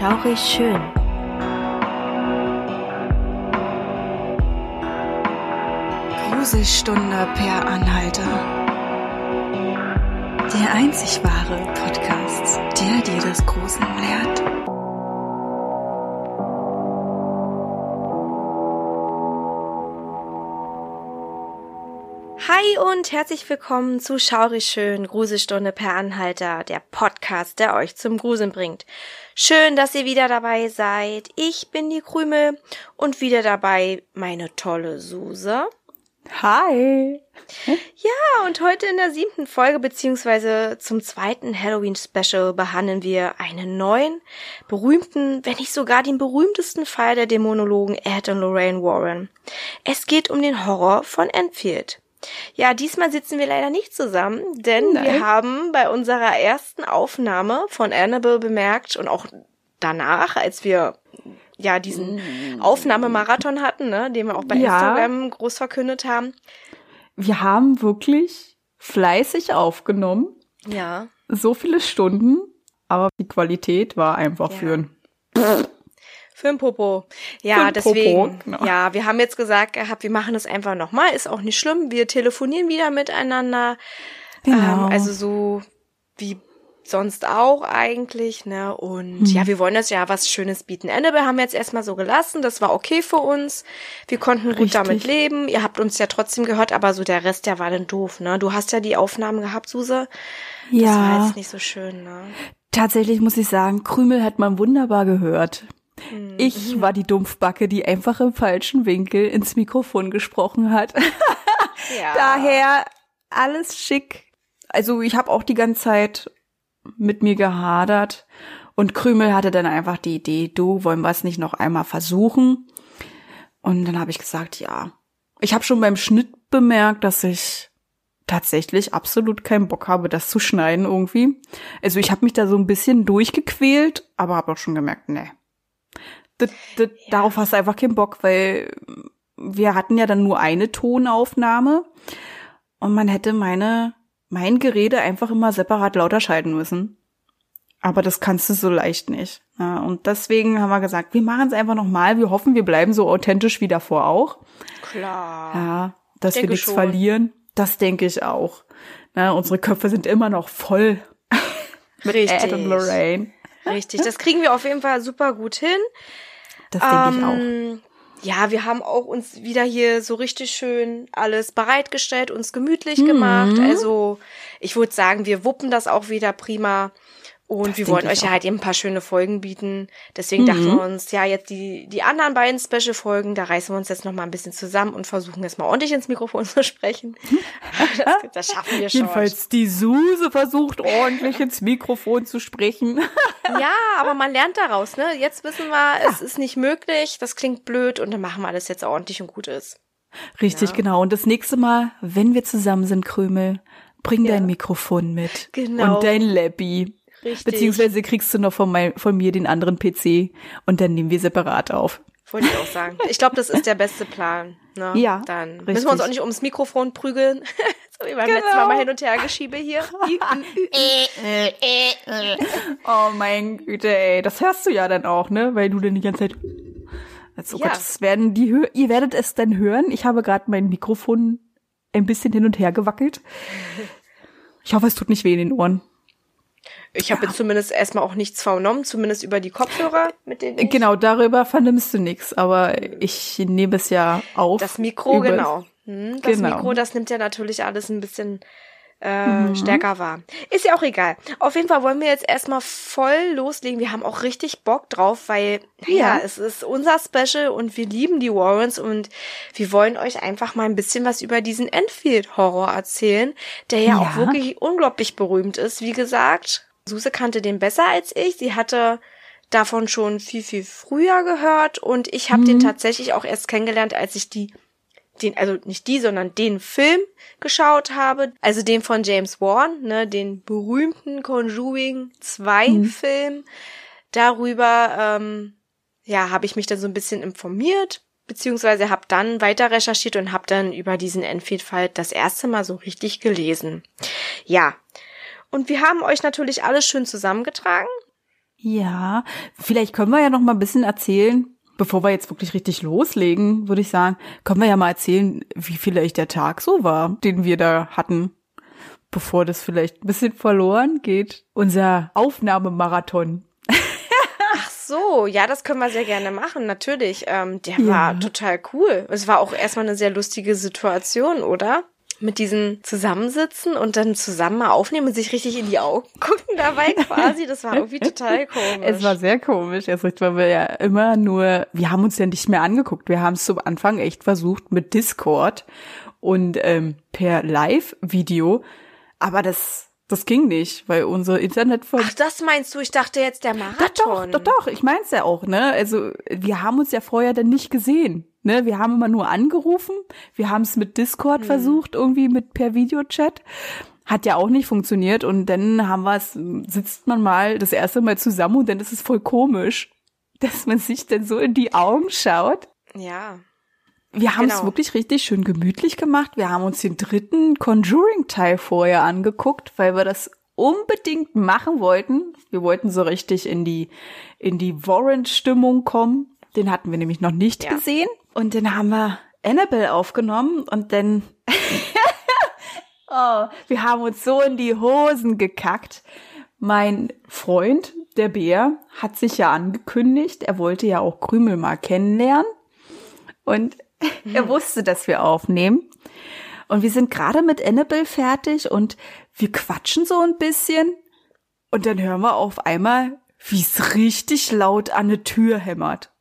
Schaurig schön. Gruselstunde per Anhalter. Der einzig wahre Podcast, der dir das Gruseln lehrt. Hi und herzlich willkommen zu Schaurig Schön, Gruselstunde per Anhalter, der Podcast, der euch zum Gruseln bringt. Schön, dass ihr wieder dabei seid. Ich bin die Krümel und wieder dabei meine tolle Suse. Hi. Ja, und heute in der siebten Folge beziehungsweise zum zweiten Halloween-Special behandeln wir einen neuen, berühmten, wenn nicht sogar den berühmtesten Fall der Dämonologen Ed und Lorraine Warren. Es geht um den Horror von Enfield. Ja, diesmal sitzen wir leider nicht zusammen, denn Nein. wir haben bei unserer ersten Aufnahme von Annabelle bemerkt und auch danach, als wir ja diesen Aufnahmemarathon hatten, ne, den wir auch bei Ja. Instagram groß verkündet haben. Wir haben wirklich fleißig aufgenommen, Ja. so viele Stunden, aber die Qualität war einfach Ja. für ein Für ein Popo. Ja, ein deswegen. Popo, genau. Ja, wir haben jetzt gesagt gehabt, wir machen es einfach nochmal. Ist auch nicht schlimm. Wir telefonieren wieder miteinander. Genau. Ähm, also so wie sonst auch eigentlich, ne? Und Hm. ja, wir wollen das ja was Schönes bieten. Annabelle haben wir jetzt erstmal so gelassen. Das war okay für uns. Wir konnten gut Richtig. damit leben. Ihr habt uns ja trotzdem gehört, aber so der Rest, der war dann doof, ne? Du hast ja die Aufnahmen gehabt, Suse. Das war ja, jetzt nicht so schön, ne? tatsächlich muss ich sagen, Krümel hat man wunderbar gehört. Hm. Ich war die Dumpfbacke, die einfach im falschen Winkel ins Mikrofon gesprochen hat. Ja. Daher alles schick. Also ich habe auch die ganze Zeit mit mir gehadert und Krümel hatte dann einfach die Idee, du wollen wir es nicht noch einmal versuchen? Und dann habe ich gesagt, ja. Ich habe schon beim Schnitt bemerkt, dass ich tatsächlich absolut keinen Bock habe, das zu schneiden irgendwie. Also ich habe mich da so ein bisschen durchgequält, aber habe auch schon gemerkt, nee. Das, das, Darauf hast du einfach keinen Bock, weil wir hatten ja dann nur eine Tonaufnahme und man hätte meine mein Gerede einfach immer separat lauter schalten müssen. Aber das kannst du so leicht nicht. Ja, und deswegen haben wir gesagt, wir machen es einfach nochmal. Wir hoffen, wir bleiben so authentisch wie davor auch. Klar. Ja, dass wir nichts schon. verlieren. Das denke ich auch. Na, unsere Köpfe sind immer noch voll mit Richtig. Ed und Lorraine. Richtig, das kriegen wir auf jeden Fall super gut hin. Das denke ich auch. Ähm, Ja, wir haben auch uns wieder hier so richtig schön alles bereitgestellt, uns gemütlich Mhm. gemacht. Also ich würde sagen, wir wuppen das auch wieder prima. Und Das wir ich euch ja halt eben ein paar schöne Folgen bieten. Deswegen dachten Mhm. wir uns, ja, jetzt die, die anderen beiden Special-Folgen, da reißen wir uns jetzt noch mal ein bisschen zusammen und versuchen jetzt mal ordentlich ins Mikrofon zu sprechen. Das, das schaffen wir schon. Jedenfalls die Suse versucht ordentlich ins Mikrofon zu sprechen. Ja, aber man lernt daraus, ne? Jetzt wissen wir, es ist nicht möglich, das klingt blöd und dann machen wir alles jetzt ordentlich und gut ist. Richtig, Ja. genau. Und das nächste Mal, wenn wir zusammen sind, Krümel, bring Ja. dein Mikrofon mit. Genau. Und dein Labby. Richtig. Beziehungsweise kriegst du noch von, mein, von mir den anderen PC und dann nehmen wir separat auf. Wollte ich auch sagen. Ich glaube, das ist der beste Plan. Ne? Ja, Dann müssen richtig. wir uns auch nicht ums Mikrofon prügeln. so wie beim letzten Genau. Mal mal hin und her geschiebe hier. Oh mein Güte, ey. Das hörst du ja dann auch, ne? Weil du dann die ganze Zeit. Also, oh Ja. Gott, das werden die hö ihr werdet es dann hören. Ich habe gerade mein Mikrofon ein bisschen hin und her gewackelt. Ich hoffe, es tut nicht weh in den Ohren. Ich habe jetzt zumindest erstmal auch nichts vernommen, zumindest über die Kopfhörer, mit denen ich Genau, darüber vernimmst du nichts, aber ich nehme es ja auf. Das Mikro, genau. Hm, Das Genau. Mikro, das nimmt ja natürlich alles ein bisschen äh, stärker wahr. Ist ja auch egal. Auf jeden Fall wollen wir jetzt erstmal voll loslegen. Wir haben auch richtig Bock drauf, weil, naja, Ja. es ist unser Special und wir lieben die Warrens und wir wollen euch einfach mal ein bisschen was über diesen Enfield-Horror erzählen, der ja, auch Ja. wirklich unglaublich berühmt ist. Wie gesagt, Suse kannte den besser als ich. Sie hatte davon schon viel, viel früher gehört und ich habe den tatsächlich auch erst kennengelernt, als ich die den, also nicht die, sondern den Film geschaut habe, also den von James Wan, ne, den berühmten Conjuring 2 Film. Darüber, ähm, ja, habe ich mich dann so ein bisschen informiert, beziehungsweise habe dann weiter recherchiert und habe dann über diesen Enfield-Fall das erste Mal so richtig gelesen. Ja. Und wir haben euch natürlich alles schön zusammengetragen. Ja, vielleicht können wir ja noch mal ein bisschen erzählen, bevor wir jetzt wirklich richtig loslegen, würde ich sagen, können wir ja mal erzählen, wie vielleicht der Tag so war, den wir da hatten, bevor das vielleicht ein bisschen verloren geht. Unser Aufnahmemarathon. Ach so, ja, das können wir sehr gerne machen, natürlich. Ähm, der war total cool. Es war auch erstmal eine sehr lustige Situation, oder? Mit diesen Zusammensitzen und dann zusammen mal aufnehmen und sich richtig in die Augen gucken dabei quasi. Das war irgendwie total komisch. Es war sehr komisch, erst recht, weil wir ja immer nur, wir haben uns ja nicht mehr angeguckt. Wir haben es zum Anfang echt versucht mit Discord und ähm, per Live-Video, aber das das ging nicht, weil unser Internet von Ach, das meinst du? Ich dachte jetzt der doch, Marathon. doch, doch, ich mein's ja auch, ne? Also, wir haben uns ja vorher dann nicht gesehen, ne? Wir haben immer nur angerufen, wir haben es mit Discord versucht, irgendwie mit per Videochat. Hat ja auch nicht funktioniert und dann haben wir es, sitzt man mal das erste Mal zusammen und dann ist es voll komisch, dass man sich dann so in die Augen schaut. Ja. Wir haben es Genau. wirklich richtig schön gemütlich gemacht. Wir haben uns den dritten Conjuring-Teil vorher angeguckt, weil wir das unbedingt machen wollten. Wir wollten so richtig in die, in die Warrant-Stimmung kommen. Den hatten wir nämlich noch nicht Ja. gesehen. Und dann haben wir Annabelle aufgenommen und dann, oh, wir haben uns so in die Hosen gekackt. Mein Freund, der Bär, hat sich ja angekündigt, er wollte ja auch Krümel mal kennenlernen. Und er wusste, dass wir aufnehmen. Und wir sind gerade mit Annabelle fertig und wir quatschen so ein bisschen. Und dann hören wir auf einmal, wie es richtig laut an eine Tür hämmert.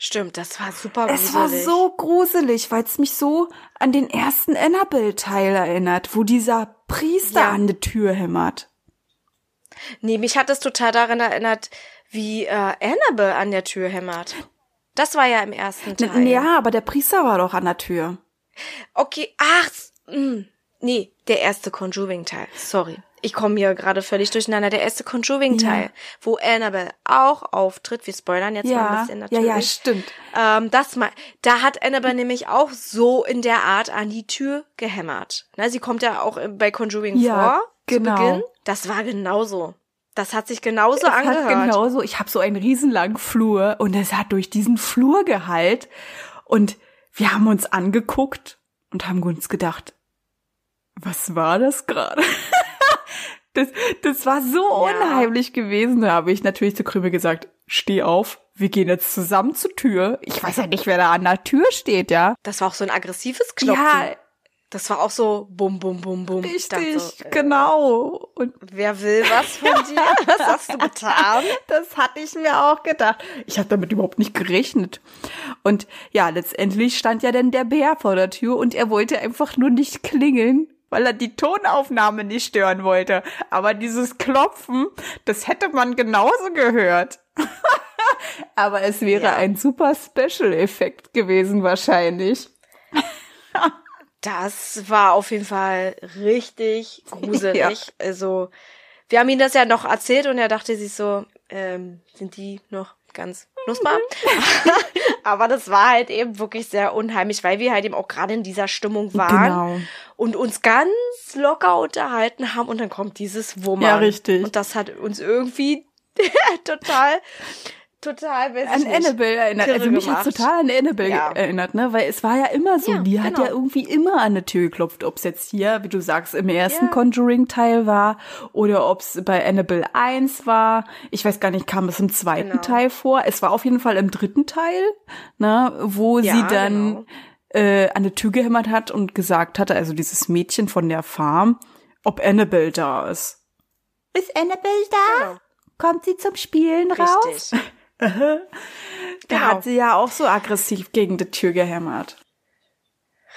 Stimmt, das war super Es war gruselig. so gruselig, weil es mich so an den ersten Annabelle-Teil erinnert, wo dieser Priester Ja. an der Tür hämmert. Nee, mich hat es total daran erinnert, wie äh, Annabelle an der Tür hämmert. Das war ja im ersten Teil. Ja, aber der Priester war doch an der Tür. Okay, ach, mh. nee, der erste Conjuring-Teil. Sorry. Ich komme hier gerade völlig durcheinander. Der erste Conjuring-Teil, wo Annabelle auch auftritt. Wir spoilern jetzt mal ein Ja, bisschen ja, natürlich. ja, stimmt. Ähm, das mal, da hat Annabelle nämlich auch so in der Art an die Tür gehämmert. Na, sie kommt ja auch äh, bei Conjuring Ja, vor, genau. zu Beginn. Das war genauso. Das hat sich genauso Es angehört. hat genauso, ich habe so einen riesenlangen Flur und es hat durch diesen Flur geheilt und wir haben uns angeguckt und haben uns gedacht, was war das gerade? das, das war so Ja. unheimlich gewesen. Da habe ich natürlich zu Krümel gesagt, steh auf, wir gehen jetzt zusammen zur Tür. Ich weiß ja nicht, wer da an der Tür steht, ja. Das war auch so ein aggressives Klopfen. Ja, Das war auch so bum, bum, bum, bum. Ich dachte richtig, so, äh, genau. Und Wer will was von dir? Was hast du getan? Das hatte ich mir auch gedacht. Ich habe damit überhaupt nicht gerechnet. Und ja, letztendlich stand ja dann der Bär vor der Tür und er wollte einfach nur nicht klingeln, weil er die Tonaufnahme nicht stören wollte. Aber dieses Klopfen, das hätte man genauso gehört. Aber es wäre Ja. ein super Special-Effekt gewesen wahrscheinlich. Das war auf jeden Fall richtig gruselig. Ja. Also, wir haben ihm das ja noch erzählt und er dachte sich so, ähm, sind die noch ganz nutzbar? Aber das war halt eben wirklich sehr unheimlich, weil wir halt eben auch gerade in dieser Stimmung waren Genau. und uns ganz locker unterhalten haben und dann kommt dieses Wummern. Ja, richtig. Und das hat uns irgendwie total, total, An Annabelle erinnert. Also mich hat total an Annabelle Ja. erinnert, ne? Weil es war ja immer so, Ja, die hat genau. ja irgendwie immer an der Tür geklopft, ob es jetzt hier, wie du sagst, im ersten Ja. Conjuring-Teil war oder ob es bei Annabelle 1 war. Ich weiß gar nicht, kam es im zweiten Genau. Teil vor. Es war auf jeden Fall im dritten Teil, ne? Wo Ja, sie dann genau. äh, an der Tür gehämmert hat und gesagt hatte, also dieses Mädchen von der Farm, ob Annabelle da ist. Ist Annabelle da? Genau. Kommt sie zum Spielen raus? Da Genau. hat sie ja auch so aggressiv gegen die Tür gehämmert.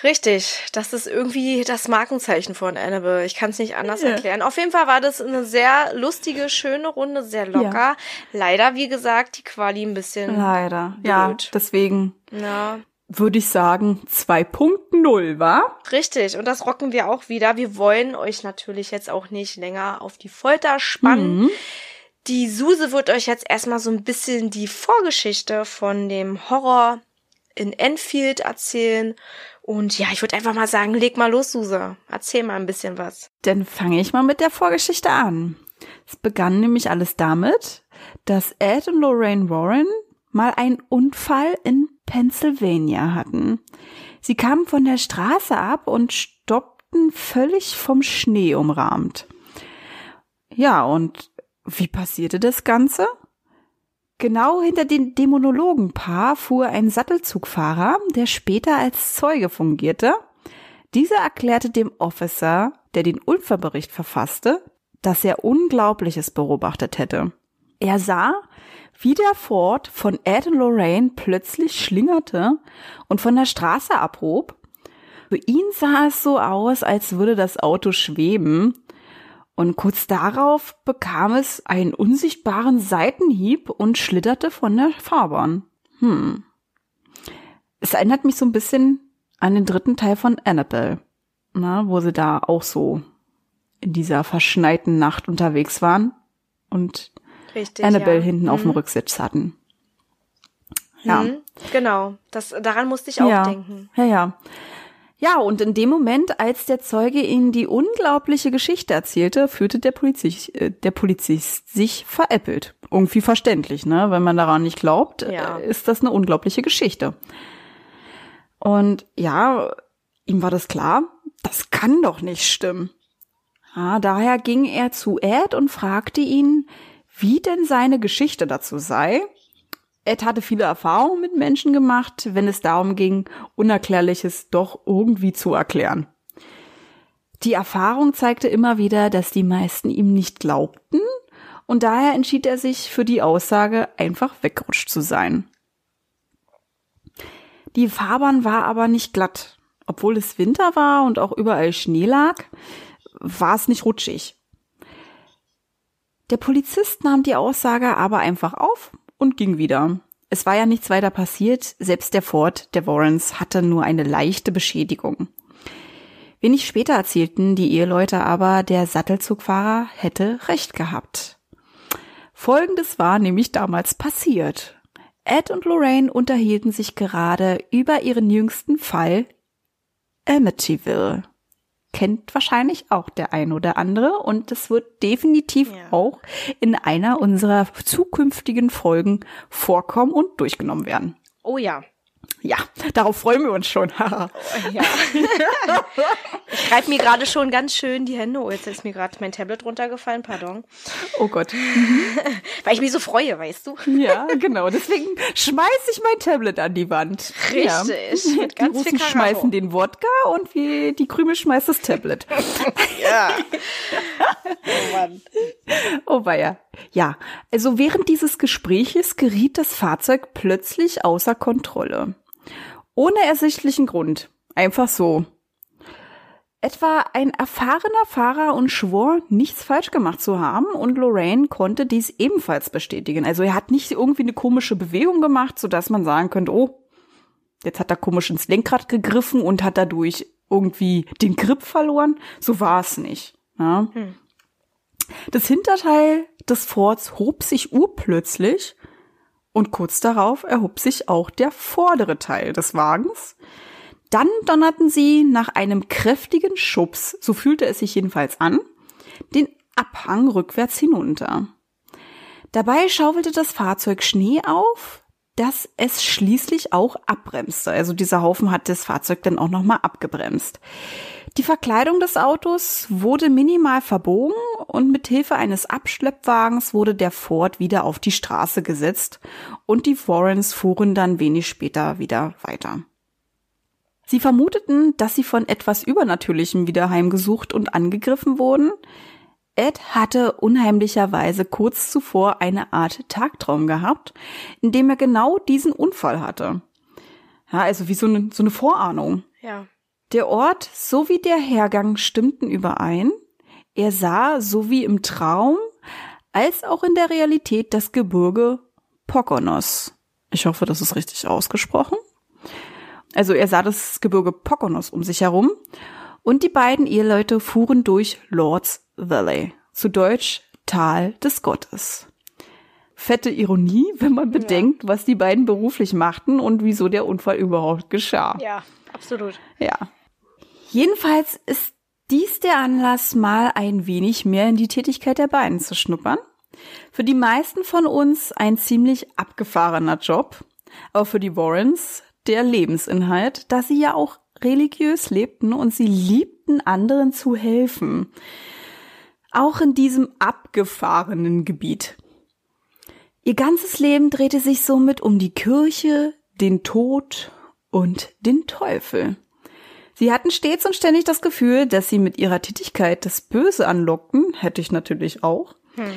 Richtig, das ist irgendwie das Markenzeichen von Annabelle. Ich kann es nicht anders Ja. erklären. Auf jeden Fall war das eine sehr lustige, schöne Runde, sehr locker. Leider, wie gesagt, die Quali ein bisschen. Leider. Ja, Blöd. deswegen Ja, würde ich sagen 2.0, wa? richtig. Und das rocken wir auch wieder. Wir wollen euch natürlich jetzt auch nicht länger auf die Folter spannen. Mhm. Die Suse wird euch jetzt erstmal so ein bisschen die Vorgeschichte von dem Horror in Enfield erzählen. Und ja, ich würde einfach mal sagen, leg mal los, Suse. Erzähl mal ein bisschen was. Dann fange ich mal mit der Vorgeschichte an. Es begann nämlich alles damit, dass Ed und Lorraine Warren mal einen Unfall in Pennsylvania hatten. Sie kamen von der Straße ab und stoppten völlig vom Schnee umrahmt. Ja, und wie passierte das Ganze? Genau hinter dem Dämonologenpaar fuhr ein Sattelzugfahrer, der später als Zeuge fungierte. Dieser erklärte dem Officer, der den Unfallbericht verfasste, dass er Unglaubliches beobachtet hätte. Er sah, wie der Ford von Ed und Lorraine plötzlich schlingerte und von der Straße abhob. Für ihn sah es so aus, als würde das Auto schweben. Und kurz darauf bekam es einen unsichtbaren Seitenhieb und schlitterte von der Fahrbahn. Hm. Es erinnert mich so ein bisschen an den dritten Teil von Annabelle, na, wo sie da auch so in dieser verschneiten Nacht unterwegs waren und Richtig, Annabelle ja. hinten mhm. auf dem mhm. Rücksitz hatten. Ja. Mhm, genau. Das, daran musste ich auch ja. denken. Ja, ja. Ja, und in dem Moment, als der Zeuge ihnen die unglaubliche Geschichte erzählte, fühlte der Polizist, äh, der Polizist sich veräppelt. Irgendwie verständlich, ne? Wenn man daran nicht glaubt, ja. äh, ist das eine unglaubliche Geschichte. Und ja, ihm war das klar, das kann doch nicht stimmen. Ja, daher ging er zu Ed und fragte ihn, wie denn seine Geschichte dazu sei. Ed hatte viele Erfahrungen mit Menschen gemacht, wenn es darum ging, Unerklärliches doch irgendwie zu erklären. Die Erfahrung zeigte immer wieder, dass die meisten ihm nicht glaubten, und daher entschied er sich für die Aussage, einfach weggerutscht zu sein. Die Fahrbahn war aber nicht glatt. Obwohl es Winter war und auch überall Schnee lag, war es nicht rutschig. Der Polizist nahm die Aussage aber einfach auf und ging wieder. Es war ja nichts weiter passiert, selbst der Ford der Warrens hatte nur eine leichte Beschädigung. Wenig später erzählten die Eheleute aber, der Sattelzugfahrer hätte recht gehabt. Folgendes war nämlich damals passiert. Ed und Lorraine unterhielten sich gerade über ihren jüngsten Fall Amityville kennt wahrscheinlich auch der ein oder andere und es wird definitiv ja. auch in einer unserer zukünftigen Folgen vorkommen und durchgenommen werden. Oh ja. Ja, darauf freuen wir uns schon. ja. ich reibe mir gerade schon ganz schön die Hände. Oh, jetzt ist mir gerade mein Tablet runtergefallen, pardon. Oh Gott. Weil ich mich so freue, weißt du? ja, genau. Deswegen schmeiße ich mein Tablet an die Wand. Richtig. Ja. Mit ganz die Russen schmeißen den Wodka und wie die Krümel schmeißt das Tablet. ja. oh Mann. Oh weia. Ja, also während dieses Gespräches geriet das Fahrzeug plötzlich außer Kontrolle. Ohne ersichtlichen Grund. Einfach so. Etwa ein erfahrener Fahrer und schwor, nichts falsch gemacht zu haben und Lorraine konnte dies ebenfalls bestätigen. Also er hat nicht irgendwie eine komische Bewegung gemacht, sodass man sagen könnte, oh, jetzt hat er komisch ins Lenkrad gegriffen und hat dadurch irgendwie den Grip verloren. So war es nicht. Ja. Hm. Das Hinterteil des Forts hob sich urplötzlich und kurz darauf erhob sich auch der vordere Teil des Wagens. Dann donnerten sie nach einem kräftigen Schubs, so fühlte es sich jedenfalls an, den Abhang rückwärts hinunter. Dabei schaufelte das Fahrzeug Schnee auf, dass es schließlich auch abbremste. Also dieser Haufen hat das Fahrzeug dann auch nochmal abgebremst. Die Verkleidung des Autos wurde minimal verbogen und mit Hilfe eines Abschleppwagens wurde der Ford wieder auf die Straße gesetzt und die Warrens fuhren dann wenig später wieder weiter. Sie vermuteten, dass sie von etwas Übernatürlichem wieder heimgesucht und angegriffen wurden. Ed hatte unheimlicherweise kurz zuvor eine Art Tagtraum gehabt, in dem er genau diesen Unfall hatte. Ja, also wie so eine, so eine Vorahnung. Ja. Der Ort sowie der Hergang stimmten überein. Er sah, so wie im Traum, als auch in der Realität das Gebirge Pokonos. Ich hoffe, das ist richtig ausgesprochen. Also er sah das Gebirge Pokonos um sich herum und die beiden Eheleute fuhren durch Lords Valley, zu Deutsch Tal des Gottes. Fette Ironie, wenn man bedenkt, ja. was die beiden beruflich machten und wieso der Unfall überhaupt geschah. Ja, absolut. Ja. Jedenfalls ist dies der Anlass, mal ein wenig mehr in die Tätigkeit der beiden zu schnuppern. Für die meisten von uns ein ziemlich abgefahrener Job, aber für die Warrens der Lebensinhalt, da sie ja auch religiös lebten und sie liebten anderen zu helfen. Auch in diesem abgefahrenen Gebiet. Ihr ganzes Leben drehte sich somit um die Kirche, den Tod und den Teufel. Sie hatten stets und ständig das Gefühl, dass sie mit ihrer Tätigkeit das Böse anlockten, hätte ich natürlich auch. Hm.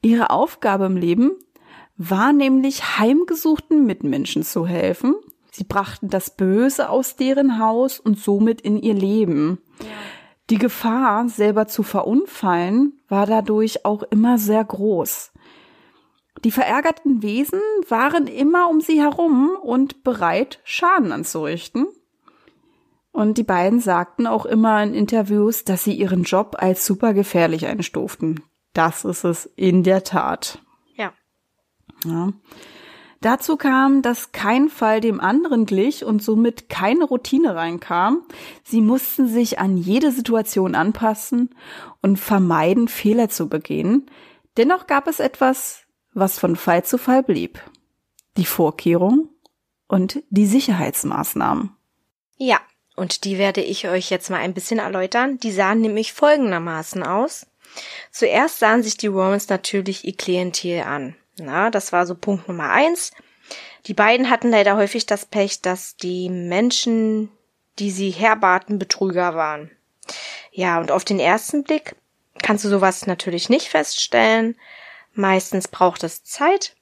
Ihre Aufgabe im Leben war nämlich heimgesuchten Mitmenschen zu helfen. Sie brachten das Böse aus deren Haus und somit in ihr Leben. Ja. Die Gefahr, selber zu verunfallen, war dadurch auch immer sehr groß. Die verärgerten Wesen waren immer um sie herum und bereit, Schaden anzurichten. Und die beiden sagten auch immer in Interviews, dass sie ihren Job als super gefährlich einstuften. Das ist es in der Tat. Ja. ja. Dazu kam, dass kein Fall dem anderen glich und somit keine Routine reinkam. Sie mussten sich an jede Situation anpassen und vermeiden, Fehler zu begehen. Dennoch gab es etwas, was von Fall zu Fall blieb. Die Vorkehrung und die Sicherheitsmaßnahmen. Ja, und die werde ich euch jetzt mal ein bisschen erläutern. Die sahen nämlich folgendermaßen aus. Zuerst sahen sich die Romans natürlich ihr Klientel an. Na, das war so Punkt Nummer eins. Die beiden hatten leider häufig das Pech, dass die Menschen, die sie herbaten, Betrüger waren. Ja, und auf den ersten Blick kannst du sowas natürlich nicht feststellen. Meistens braucht es Zeit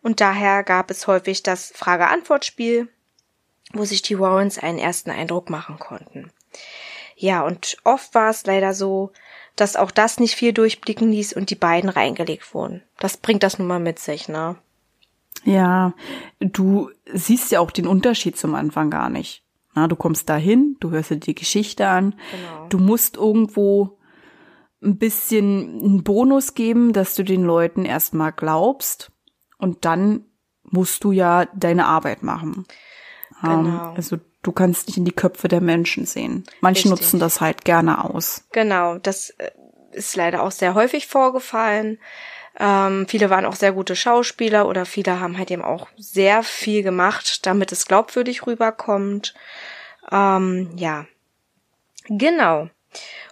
und daher gab es häufig das Frage-Antwort-Spiel, wo sich die Warrens einen ersten Eindruck machen konnten. Ja, und oft war es leider so, dass auch das nicht viel durchblicken ließ und die beiden reingelegt wurden. Das bringt das nun mal mit sich, ne? Ja, du siehst ja auch den Unterschied zum Anfang gar nicht. Na, du kommst dahin, du hörst dir die Geschichte an, genau. du musst irgendwo ein bisschen einen Bonus geben, dass du den Leuten erstmal glaubst und dann musst du ja deine Arbeit machen. Genau. also du kannst nicht in die Köpfe der Menschen sehen. Manche Richtig. nutzen das halt gerne aus. Genau, das äh, ist leider auch sehr häufig vorgefallen. Ähm, viele waren auch sehr gute Schauspieler oder viele haben halt eben auch sehr viel gemacht, damit es glaubwürdig rüberkommt. Ähm, ja, genau.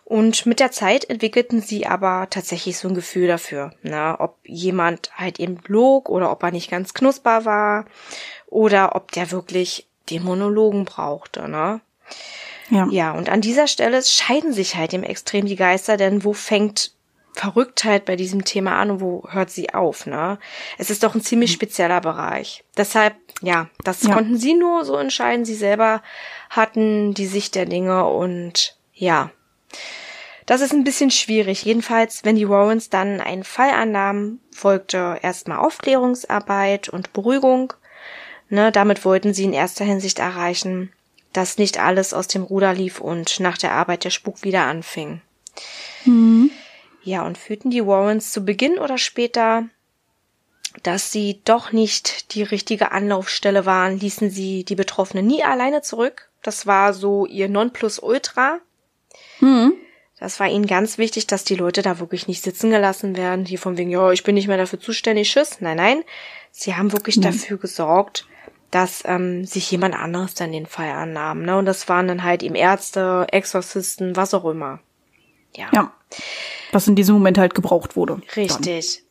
Und mit der Zeit entwickelten sie aber tatsächlich so ein Gefühl dafür, ne, ob jemand halt eben log oder ob er nicht ganz knusper war oder ob der wirklich den Monologen brauchte, ne? Ja. ja, und an dieser Stelle scheiden sich halt im Extrem die Geister, denn wo fängt Verrücktheit bei diesem Thema an und wo hört sie auf, ne? Es ist doch ein ziemlich spezieller Bereich. Deshalb, ja, das ja. konnten sie nur so entscheiden. Sie selber hatten die Sicht der Dinge und ja, das ist ein bisschen schwierig. Jedenfalls, wenn die Warrens dann einen Fall annahmen, folgte erstmal Aufklärungsarbeit und Beruhigung. Ne, damit wollten sie in erster Hinsicht erreichen, dass nicht alles aus dem Ruder lief und nach der Arbeit der Spuk wieder anfing. Mhm. Ja, und fühlten die Warrens zu Beginn oder später, dass sie doch nicht die richtige Anlaufstelle waren, ließen sie die Betroffenen nie alleine zurück. Das war so ihr Nonplusultra. Mhm. Das war ihnen ganz wichtig, dass die Leute da wirklich nicht sitzen gelassen werden, hier von wegen, ja, ich bin nicht mehr dafür zuständig, tschüss. Nein, nein. Sie haben wirklich mhm. dafür gesorgt, dass ähm, sich jemand anderes dann den Fall annahm. Ne? Und das waren dann halt eben Ärzte, Exorzisten, was auch immer. Ja. ja. Was in diesem Moment halt gebraucht wurde. Richtig. Dann.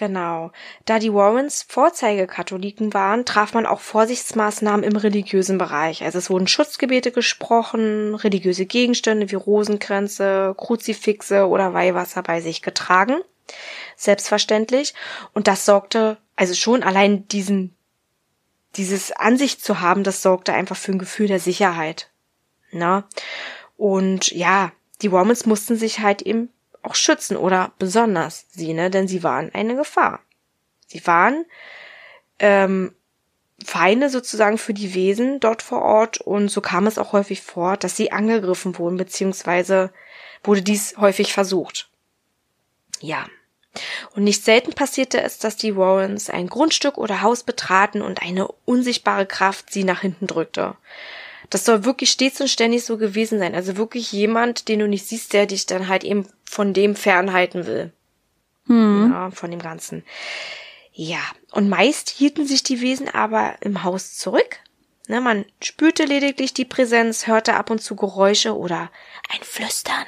Genau. Da die Warrens Vorzeigekatholiken waren, traf man auch Vorsichtsmaßnahmen im religiösen Bereich. Also es wurden Schutzgebete gesprochen, religiöse Gegenstände wie Rosenkränze, Kruzifixe oder Weihwasser bei sich getragen. Selbstverständlich. Und das sorgte, also schon allein diesen, dieses Ansicht zu haben, das sorgte einfach für ein Gefühl der Sicherheit. Na? Und ja, die Warmans mussten sich halt eben auch schützen oder besonders sie, ne? Denn sie waren eine Gefahr. Sie waren ähm, Feinde sozusagen für die Wesen dort vor Ort und so kam es auch häufig vor, dass sie angegriffen wurden, beziehungsweise wurde dies häufig versucht. Ja. Und nicht selten passierte es, dass die Warrens ein Grundstück oder Haus betraten und eine unsichtbare Kraft sie nach hinten drückte. Das soll wirklich stets und ständig so gewesen sein. Also wirklich jemand, den du nicht siehst, der dich dann halt eben von dem fernhalten will. Hm. Ja, von dem Ganzen. Ja, und meist hielten sich die Wesen aber im Haus zurück. Ne, man spürte lediglich die Präsenz, hörte ab und zu Geräusche oder ein Flüstern.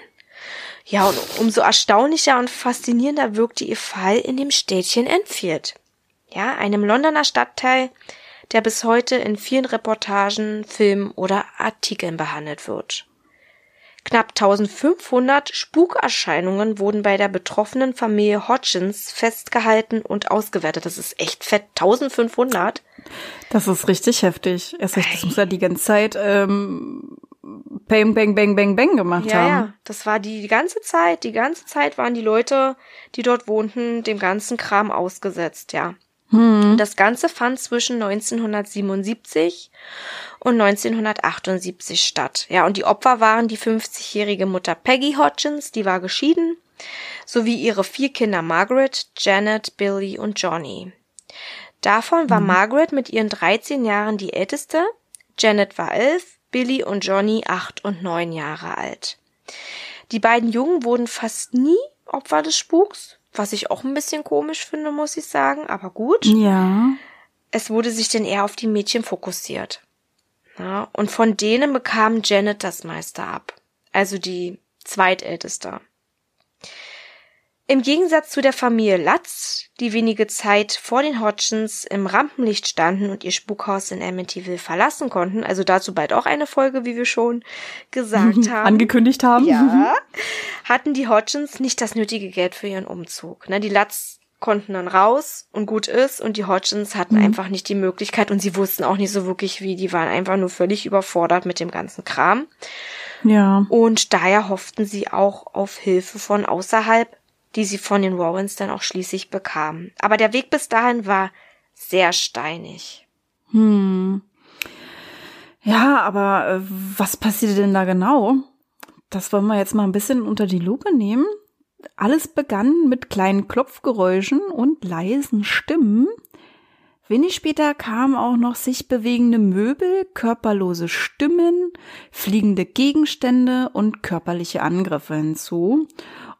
Ja, und umso erstaunlicher und faszinierender wirkte ihr Fall in dem Städtchen Enfield. Ja, einem Londoner Stadtteil, der bis heute in vielen Reportagen, Filmen oder Artikeln behandelt wird. Knapp 1500 Spukerscheinungen wurden bei der betroffenen Familie Hodgins festgehalten und ausgewertet. Das ist echt fett. 1500. Das ist richtig heftig. Erst das muss ja die ganze Zeit ähm, Bang, Bang, Bang, Bang, Bang gemacht ja, haben. Ja, das war die, die ganze Zeit. Die ganze Zeit waren die Leute, die dort wohnten, dem ganzen Kram ausgesetzt, ja. Hm. Das Ganze fand zwischen 1977 und 1978 statt. Ja, und die Opfer waren die 50-jährige Mutter Peggy Hodgins, die war geschieden, sowie ihre vier Kinder Margaret, Janet, Billy und Johnny. Davon war mhm. Margaret mit ihren 13 Jahren die älteste, Janet war elf, Billy und Johnny acht und neun Jahre alt. Die beiden Jungen wurden fast nie Opfer des Spuks, was ich auch ein bisschen komisch finde, muss ich sagen, aber gut. Ja. Es wurde sich denn eher auf die Mädchen fokussiert. Ja, und von denen bekam Janet das meiste ab. Also die zweitälteste. Im Gegensatz zu der Familie Latz, die wenige Zeit vor den Hodgins im Rampenlicht standen und ihr Spukhaus in Amityville verlassen konnten, also dazu bald auch eine Folge, wie wir schon gesagt haben. Angekündigt haben. Ja, hatten die Hodgins nicht das nötige Geld für ihren Umzug. Ne, die Latz konnten dann raus und gut ist und die Hodgins hatten mhm. einfach nicht die Möglichkeit und sie wussten auch nicht so wirklich wie, die waren einfach nur völlig überfordert mit dem ganzen Kram. Ja. Und daher hofften sie auch auf Hilfe von außerhalb die sie von den Warrens dann auch schließlich bekamen. Aber der Weg bis dahin war sehr steinig. Hm. Ja, aber äh, was passierte denn da genau? Das wollen wir jetzt mal ein bisschen unter die Lupe nehmen. Alles begann mit kleinen Klopfgeräuschen und leisen Stimmen. Wenig später kamen auch noch sich bewegende Möbel, körperlose Stimmen, fliegende Gegenstände und körperliche Angriffe hinzu.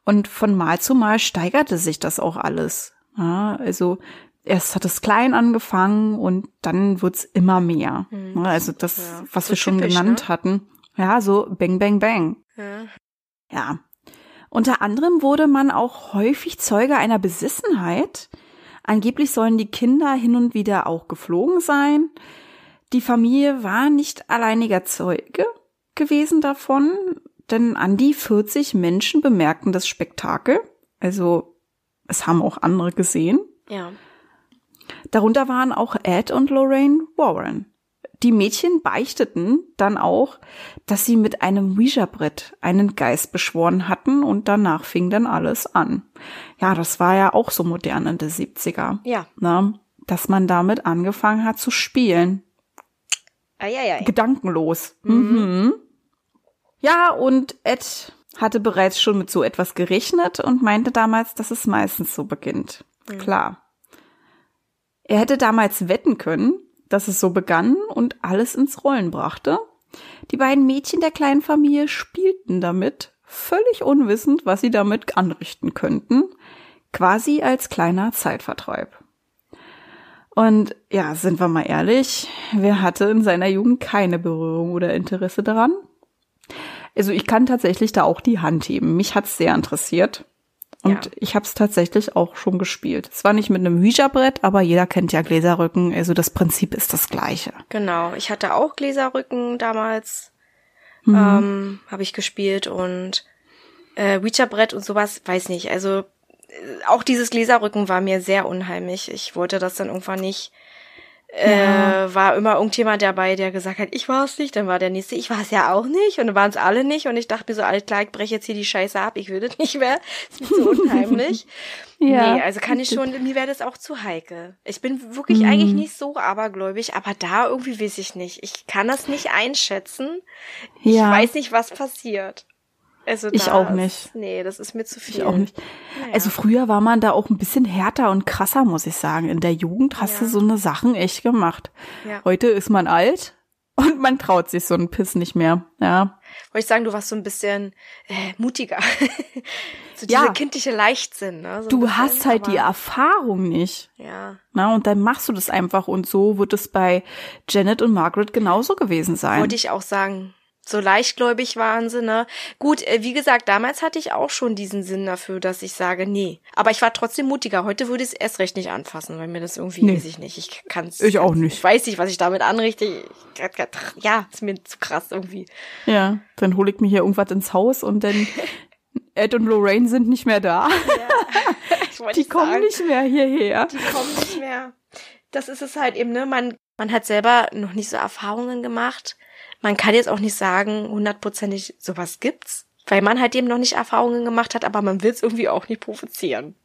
Und von Mal zu Mal steigerte sich das auch alles. Ja, also erst hat es klein angefangen und dann wird's immer mehr. Mhm. Also das, ja. was so wir schon typisch, genannt ne? hatten. Ja, so bang, bang, bang. Ja. ja. Unter anderem wurde man auch häufig Zeuge einer Besessenheit. Angeblich sollen die Kinder hin und wieder auch geflogen sein. Die Familie war nicht alleiniger Zeuge gewesen davon denn an die 40 Menschen bemerkten das Spektakel. Also es haben auch andere gesehen. Ja. Darunter waren auch Ed und Lorraine Warren. Die Mädchen beichteten dann auch, dass sie mit einem Ouija-Brett einen Geist beschworen hatten und danach fing dann alles an. Ja, das war ja auch so modern in den 70er. Ja. Ne? Dass man damit angefangen hat zu spielen. Eieiei. Gedankenlos. Mhm. mhm. Ja, und Ed hatte bereits schon mit so etwas gerechnet und meinte damals, dass es meistens so beginnt. Mhm. Klar. Er hätte damals wetten können, dass es so begann und alles ins Rollen brachte. Die beiden Mädchen der kleinen Familie spielten damit, völlig unwissend, was sie damit anrichten könnten, quasi als kleiner Zeitvertreib. Und ja, sind wir mal ehrlich, wer hatte in seiner Jugend keine Berührung oder Interesse daran? Also ich kann tatsächlich da auch die Hand heben. Mich hat's sehr interessiert. Und ja. ich habe es tatsächlich auch schon gespielt. Zwar nicht mit einem Ouija-Brett, aber jeder kennt ja Gläserrücken. Also das Prinzip ist das gleiche. Genau. Ich hatte auch Gläserrücken damals. Mhm. Ähm, habe ich gespielt und äh, Ouija-Brett und sowas, weiß nicht. Also äh, auch dieses Gläserrücken war mir sehr unheimlich. Ich wollte das dann irgendwann nicht ja. äh, war immer irgendjemand dabei, der gesagt hat, ich war es nicht, dann war der nächste, ich war es ja auch nicht und dann waren es alle nicht und ich dachte mir so, alles klar, ich breche jetzt hier die Scheiße ab, ich will das nicht mehr, ist mir zu unheimlich. ja, nee, also kann ich schon, mir wäre das auch zu heikel. Ich bin wirklich mhm. eigentlich nicht so abergläubig, aber da irgendwie weiß ich nicht. Ich kann das nicht einschätzen. Ich ja. weiß nicht, was passiert. Also ich auch nicht. Nee, das ist mir zu viel. Ich auch nicht. Naja. Also früher war man da auch ein bisschen härter und krasser, muss ich sagen. In der Jugend hast ja. du so eine Sachen echt gemacht. Ja. Heute ist man alt Und man traut sich so einen Piss nicht mehr, ja. Wollte ich sagen, du warst so ein bisschen äh, mutiger. so dieser Ja. kindliche Leichtsinn, ne? So Du bisschen, hast halt die Erfahrung nicht. Ja. Na, und dann machst du das einfach und so wird es bei Janet und Margaret genauso gewesen sein. Wollte ich auch sagen. So leichtgläubig waren sie, ne? Gut, äh, wie gesagt, damals hatte ich auch schon diesen Sinn dafür, dass ich sage, nee. Aber ich war trotzdem mutiger. Heute würde ich es erst recht nicht anfassen, weil mir das irgendwie, Nee. weiß ich nicht. Ich kann's. Ich auch nicht. Ich weiß nicht, was ich damit anrichte. Ich, ja, ist mir zu krass irgendwie. Ja, dann hole ich mir hier irgendwas ins Haus und dann Ed und Lorraine sind nicht mehr da. Wollte Die kommen sagen. nicht mehr hierher. die kommen nicht mehr. Das ist es halt eben, ne? Man, man hat selber noch nicht so Erfahrungen gemacht. Man kann jetzt auch nicht sagen, hundertprozentig sowas gibt's, weil man halt eben noch nicht Erfahrungen gemacht hat, aber man will es irgendwie auch nicht provozieren.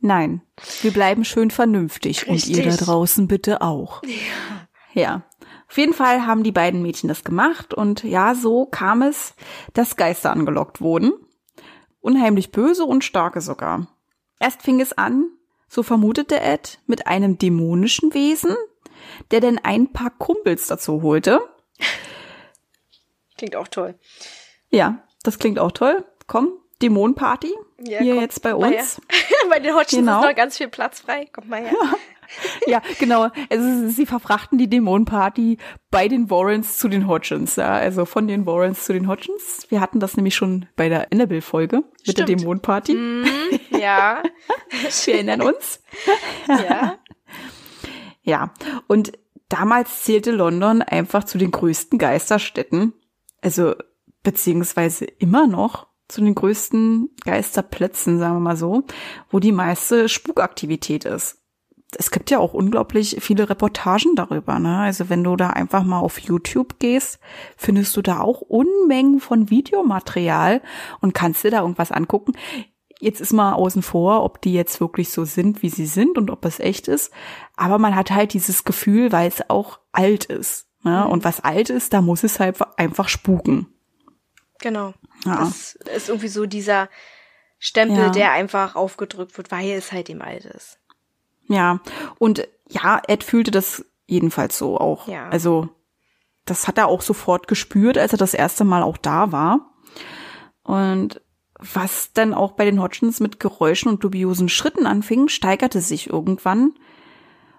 Nein, wir bleiben schön vernünftig und ihr da Richtig. draußen bitte auch. Ja. ja. Auf jeden Fall haben die beiden Mädchen das gemacht und ja, so kam es, dass Geister angelockt wurden. Unheimlich böse und starke sogar. Erst fing es an, so vermutete Ed, mit einem dämonischen Wesen, der denn ein paar Kumpels dazu holte. Klingt auch toll. Ja, das klingt auch toll. Komm, Dämonenparty. Ja, hier komm, jetzt bei uns. bei den Hotchins Genau. ist noch ganz viel Platz frei. Kommt mal her. Ja, genau. Also sie verfrachten die Dämonenparty bei den Warrens zu den Hodgins. Ja, also von den Warrens zu den Hodgins. Wir hatten das nämlich schon bei der Annabelle-Folge mit der. Dämonenparty. ja. Wir erinnern uns. ja. Ja, und damals zählte London einfach zu den größten Geisterstädten. Also beziehungsweise immer noch zu den größten Geisterplätzen, sagen wir mal so, wo die meiste Spukaktivität ist. Es gibt ja auch unglaublich viele Reportagen darüber. Ne? Also wenn du da einfach mal auf YouTube gehst, findest du da auch Unmengen von Videomaterial und kannst dir da irgendwas angucken. Jetzt ist mal außen vor, ob die jetzt wirklich so sind, wie sie sind und ob es echt ist. Aber man hat halt dieses Gefühl, weil es auch alt ist. Ne? Und was alt ist, da muss es halt einfach spuken. Genau. Ja. Das ist irgendwie so dieser Stempel, Ja. der einfach aufgedrückt wird, weil es halt eben alt ist. Ja, und ja, Ed fühlte das jedenfalls so auch. Ja. Also das hat er auch sofort gespürt, als er das erste Mal auch da war. Und was dann auch bei den Hodgins mit Geräuschen und dubiosen Schritten anfing, steigerte sich irgendwann.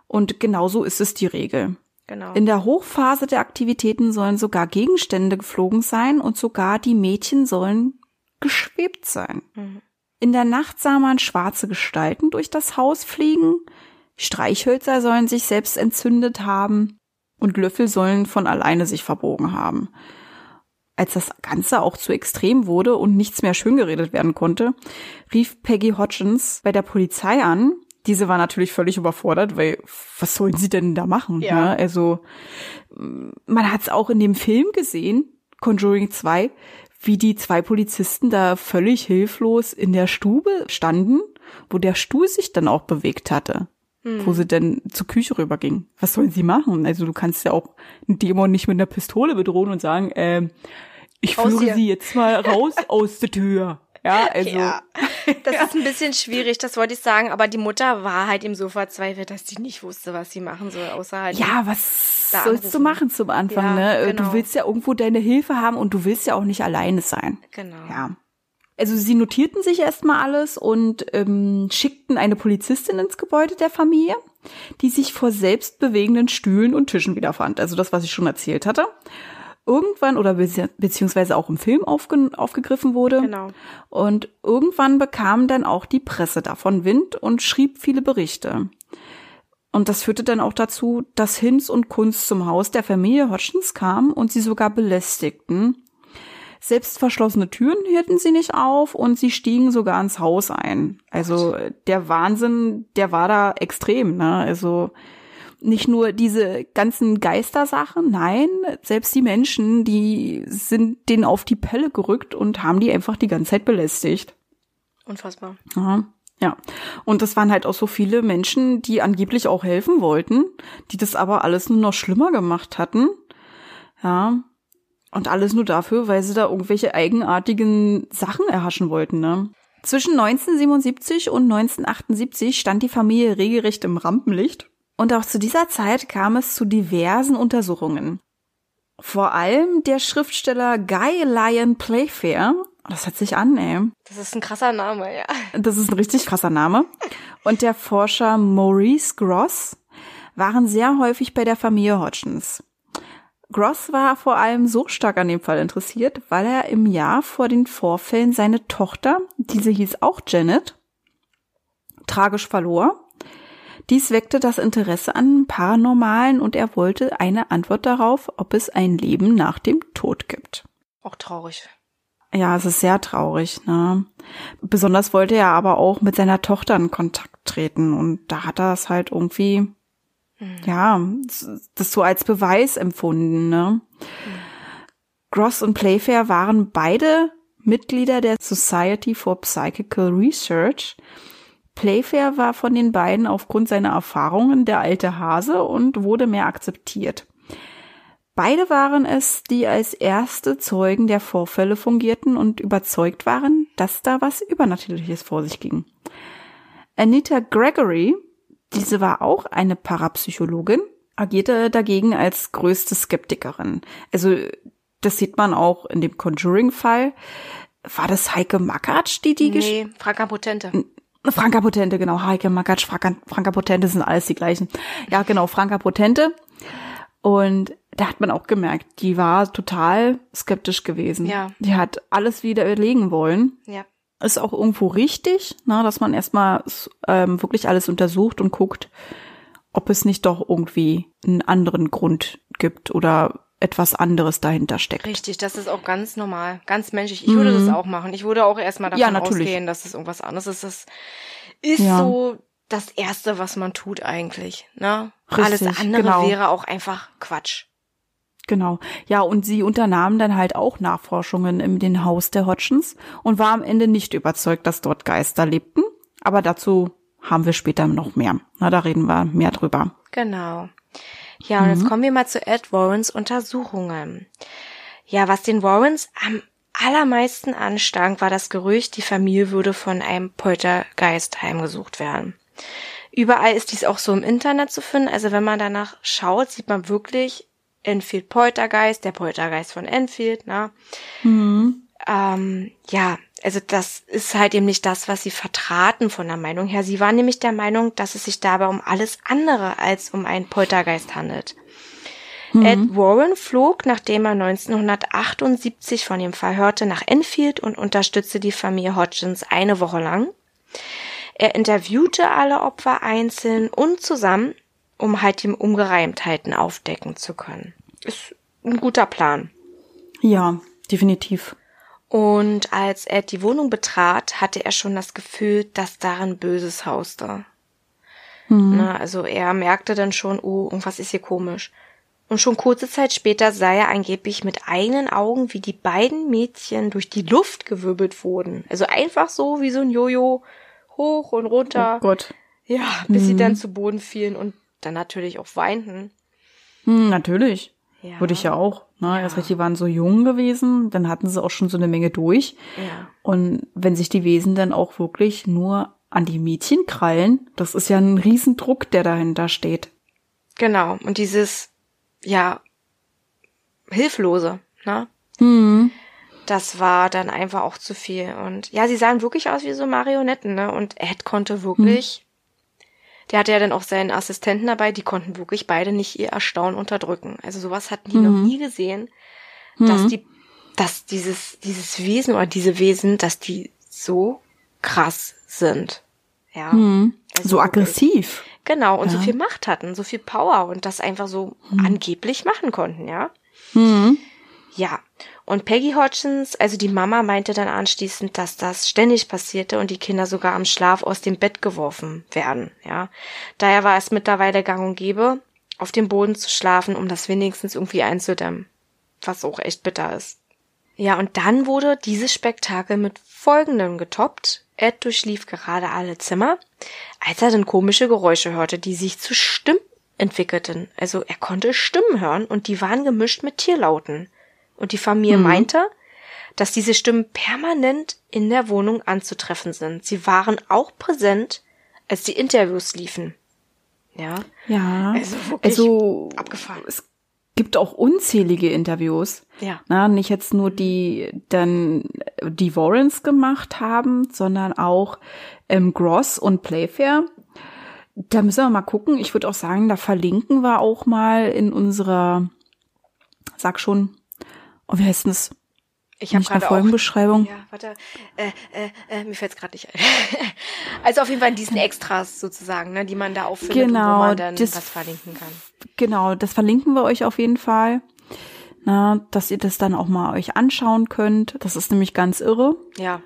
Und genauso ist es die Regel. Genau. In der Hochphase der Aktivitäten sollen sogar Gegenstände geflogen sein und sogar die Mädchen sollen geschwebt sein. Mhm. In der Nacht sah man schwarze Gestalten durch das Haus fliegen, Streichhölzer sollen sich selbst entzündet haben und Löffel sollen von alleine sich verbogen haben. Als das Ganze auch zu extrem wurde und nichts mehr schön geredet werden konnte, rief Peggy Hodgins bei der Polizei an. Diese war natürlich völlig überfordert, weil was sollen sie denn da machen? Ja. Ne? Also m, man hat es auch in dem Film gesehen, Conjuring 2, wie die zwei Polizisten da völlig hilflos in der Stube standen, wo der Stuhl sich dann auch bewegt hatte, wo sie dann zur Küche rüberging. Was sollen sie machen? Also du kannst ja auch einen Dämon nicht mit einer Pistole bedrohen und sagen, ähm, ich führe sie jetzt mal raus aus der Tür. Ja, also ja, das ist ein bisschen schwierig, das wollte ich sagen, aber die Mutter war halt eben so verzweifelt, dass sie nicht wusste, was sie machen soll, außer halt. Ja, was sollst du machen zum Anfang, Ja, ne? Äh, genau. Du willst ja irgendwo deine Hilfe haben und du willst ja auch nicht alleine sein. Genau. Ja. Also sie notierten sich erstmal alles und ähm, schickten eine Polizistin ins Gebäude der Familie, die sich vor selbstbewegenden Stühlen und Tischen wiederfand. Also das, was ich schon erzählt hatte. Irgendwann oder bezieh- beziehungsweise auch im Film aufge aufgegriffen wurde. Genau. Und irgendwann bekam dann auch die Presse davon Wind und schrieb viele Berichte. Und das führte dann auch dazu, dass Hinz und Kunz zum Haus der Familie Hodgins kamen und sie sogar belästigten. Selbst verschlossene Türen hielten sie nicht auf und sie stiegen sogar ins Haus ein. Also der Wahnsinn, der war da extrem, ne? Also nicht nur diese ganzen Geistersachen, nein, selbst die Menschen, die sind denen auf die Pelle gerückt und haben die einfach die ganze Zeit belästigt. Unfassbar. Ja, ja. Und das waren halt auch so viele Menschen, die angeblich auch helfen wollten, die das aber alles nur noch schlimmer gemacht hatten. Ja. Und alles nur dafür, weil sie da irgendwelche eigenartigen Sachen erhaschen wollten, ne? Zwischen 1977 und 1978 stand die Familie regelrecht im Rampenlicht. Und auch zu dieser Zeit kam es zu diversen Untersuchungen. Vor allem der Schriftsteller Guy Lyon Playfair, das hört sich an, ey. Das ist ein krasser Name, ja. Das ist ein richtig krasser Name. Und der Forscher Maurice Gross waren sehr häufig bei der Familie Hodgins. Gross war vor allem so stark an dem Fall interessiert, weil er im Jahr vor den Vorfällen seine Tochter, diese hieß auch Janet, tragisch verlor. Dies weckte das Interesse an Paranormalen und er wollte eine Antwort darauf, ob es ein Leben nach dem Tod gibt. Auch traurig. Ja, es ist sehr traurig. Ne? Besonders wollte er aber auch mit seiner Tochter in Kontakt treten und da hat er es halt irgendwie, mhm. ja, das so als Beweis empfunden. Ne? Mhm. Gross und Playfair waren beide Mitglieder der Society for Psychical Research Playfair war von den beiden aufgrund seiner Erfahrungen der alte Hase und wurde mehr akzeptiert. Beide waren es, die als erste Zeugen der Vorfälle fungierten und überzeugt waren, dass da was Übernatürliches vor sich ging. Anita Gregory, diese war auch eine Parapsychologin, agierte dagegen als größte Skeptikerin. Also das sieht man auch in dem Conjuring-Fall. War das Heike Makatsch, die die Nee, Franka Potente. Franka Potente, genau. Heike Makatsch, Franka, Franka Potente sind alles die gleichen. Ja, genau, Franka Potente. Und da hat man auch gemerkt, die war total skeptisch gewesen. Ja. Die hat alles wieder überlegen wollen. Ja. Ist auch irgendwo richtig, na, dass man erstmal ähm, wirklich alles untersucht und guckt, ob es nicht doch irgendwie einen anderen Grund gibt oder etwas anderes dahinter steckt. Richtig, das ist auch ganz normal, ganz menschlich. Ich würde mhm. das auch machen. Ich würde auch erstmal davon ja, ausgehen, dass es irgendwas anderes ist. Das ist ja. so das Erste, was man tut eigentlich. Ne? Richtig, Alles andere genau. wäre auch einfach Quatsch. Genau. Ja, und sie unternahm dann halt auch Nachforschungen in dem Haus der Hodgins und war am Ende nicht überzeugt, dass dort Geister lebten. Aber dazu haben wir später noch mehr. Na, da reden wir mehr drüber. Genau. Ja, und mhm. jetzt kommen wir mal zu Ed Warrens Untersuchungen. Ja, was den Warrens am allermeisten anstank, war das Gerücht, die Familie würde von einem Poltergeist heimgesucht werden. Überall ist dies auch so im Internet zu finden. Also wenn man danach schaut, sieht man wirklich Enfield Poltergeist, der Poltergeist von Enfield, ne? Mhm. Ähm, ja, also das ist halt eben nicht das, was sie vertraten von der Meinung her. Sie waren nämlich der Meinung, dass es sich dabei um alles andere als um einen Poltergeist handelt. Mhm. Ed Warren flog, nachdem er 1978 von dem Fall hörte, nach Enfield und unterstützte die Familie Hodgins eine Woche lang. Er interviewte alle Opfer einzeln und zusammen, um halt die Ungereimtheiten aufdecken zu können. Ist ein guter Plan. Ja, definitiv. Und als er die Wohnung betrat, hatte er schon das Gefühl, dass darin Böses hauste. Mhm. Na, also er merkte dann schon, oh, irgendwas ist hier komisch. Und schon kurze Zeit später sah er angeblich mit eigenen Augen, wie die beiden Mädchen durch die Luft gewirbelt wurden. Also einfach so wie so ein Jojo hoch und runter. Oh Gott. Ja, bis mhm. sie dann zu Boden fielen und dann natürlich auch weinten. Mhm, natürlich. Ja. Würde ich ja auch. Ne? Ja. Erst recht, die waren so jung gewesen, dann hatten sie auch schon so eine Menge durch. Ja. Und wenn sich die Wesen dann auch wirklich nur an die Mädchen krallen, das ist ja ein Riesendruck, der dahinter steht. Genau. Und dieses, ja, Hilflose, ne? Mhm. Das war dann einfach auch zu viel. Und ja, sie sahen wirklich aus wie so Marionetten, ne? Und Ed konnte wirklich der hatte ja dann auch seinen Assistenten dabei, die konnten wirklich beide nicht ihr Erstaunen unterdrücken. Also sowas hatten die mhm. noch nie gesehen, dass mhm. die, dass dieses, dieses Wesen oder diese Wesen, dass die so krass sind. Ja. Mhm. Also so aggressiv. Genau, und ja. so viel Macht hatten, so viel Power und das einfach so mhm. angeblich machen konnten, ja. Mhm. Ja. Und Peggy Hodgins, also die Mama, meinte dann anschließend, dass das ständig passierte und die Kinder sogar am Schlaf aus dem Bett geworfen werden, ja. Daher war es mittlerweile gang und gäbe, auf dem Boden zu schlafen, um das wenigstens irgendwie einzudämmen. Was auch echt bitter ist. Ja, und dann wurde dieses Spektakel mit folgendem getoppt. Ed durchlief gerade alle Zimmer, als er dann komische Geräusche hörte, die sich zu Stimmen entwickelten. Also er konnte Stimmen hören und die waren gemischt mit Tierlauten. Und die Familie mhm. meinte, dass diese Stimmen permanent in der Wohnung anzutreffen sind. Sie waren auch präsent, als die Interviews liefen. Ja. Ja. Also wirklich also, abgefahren. Es gibt auch unzählige Interviews. Ja. Na, nicht jetzt nur die dann die Warrens gemacht haben, sondern auch ähm, Gross und Playfair. Da müssen wir mal gucken. Ich würde auch sagen, da verlinken wir auch mal in unserer, sag schon, oh, wie heißt denn das? Ich habe gerade Folgenbeschreibung. Ja, warte. Äh, äh, äh, mir fällt's gerade nicht ein. also auf jeden Fall in diesen Extras sozusagen, ne, die man da auffindet und Genau, wo man dann das- was verlinken kann. Genau, das verlinken wir euch auf jeden Fall. Na, dass ihr das dann auch mal euch anschauen könnt. Das ist nämlich ganz irre. Ja,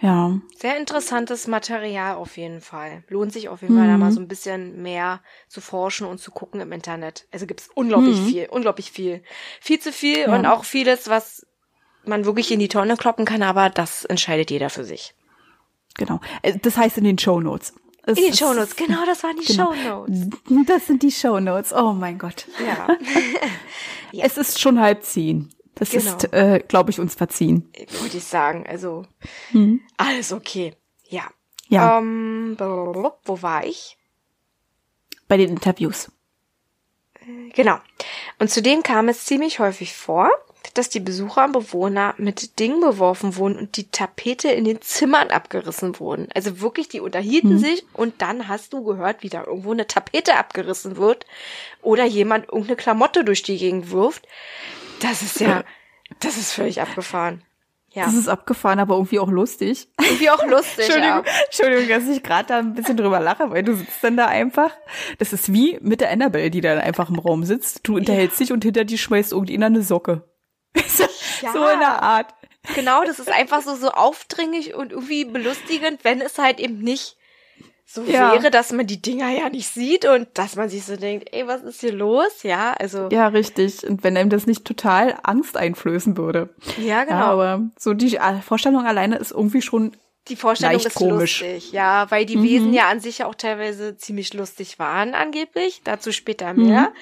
Ja. sehr interessantes Material auf jeden Fall. Lohnt sich auf jeden Fall, Mhm. da mal so ein bisschen mehr zu forschen und zu gucken im Internet. Also gibt's unglaublich viel, unglaublich viel. Viel zu viel Mhm. Ja. und auch vieles, was man wirklich in die Tonne kloppen kann, aber das entscheidet jeder für sich. Genau. Äh, Das heißt in den Show Notes. In den Shownotes, genau, das waren die Genau. Shownotes. Das sind die Show Notes. Oh mein Gott. Ja. Es ist schon halb zehn. Das Genau. ist, äh, glaube ich, uns verziehen. würde ich sagen. Also alles okay. Ja. Hm. Ja. Ähm, wo war ich? Bei den Interviews. Genau. Und zudem kam es ziemlich häufig vor, dass die Besucher und Bewohner mit Dingen beworfen wurden und die Tapete in den Zimmern abgerissen wurden. Also wirklich, die unterhielten sich und dann hast du gehört, wie da irgendwo eine Tapete abgerissen wird oder jemand irgendeine Klamotte durch die Gegend wirft. Das ist ja, das ist völlig abgefahren. Ja. Das ist abgefahren, aber irgendwie auch lustig. irgendwie auch lustig. ja. Entschuldigung, Entschuldigung, dass ich gerade da ein bisschen drüber lache, weil du sitzt dann da einfach. Das ist wie mit der Annabelle, die dann einfach im Raum sitzt. Du unterhältst dich und hinter dir schmeißt irgendjemand eine Socke. so Ja. in der Art. Genau, das ist einfach so, so aufdringlich und irgendwie belustigend, wenn es halt eben nicht so Ja. wäre, dass man die Dinger ja nicht sieht und dass man sich so denkt, ey, was ist hier los? Ja, also, ja, Ja, richtig. Und wenn einem das nicht total Angst einflößen würde. genau. Ja, aber so die äh, Vorstellung alleine ist irgendwie schon die Vorstellung leicht ist komisch. lustig. Ja, weil die Wesen ja an sich ja auch teilweise ziemlich lustig waren, angeblich. Dazu später mehr.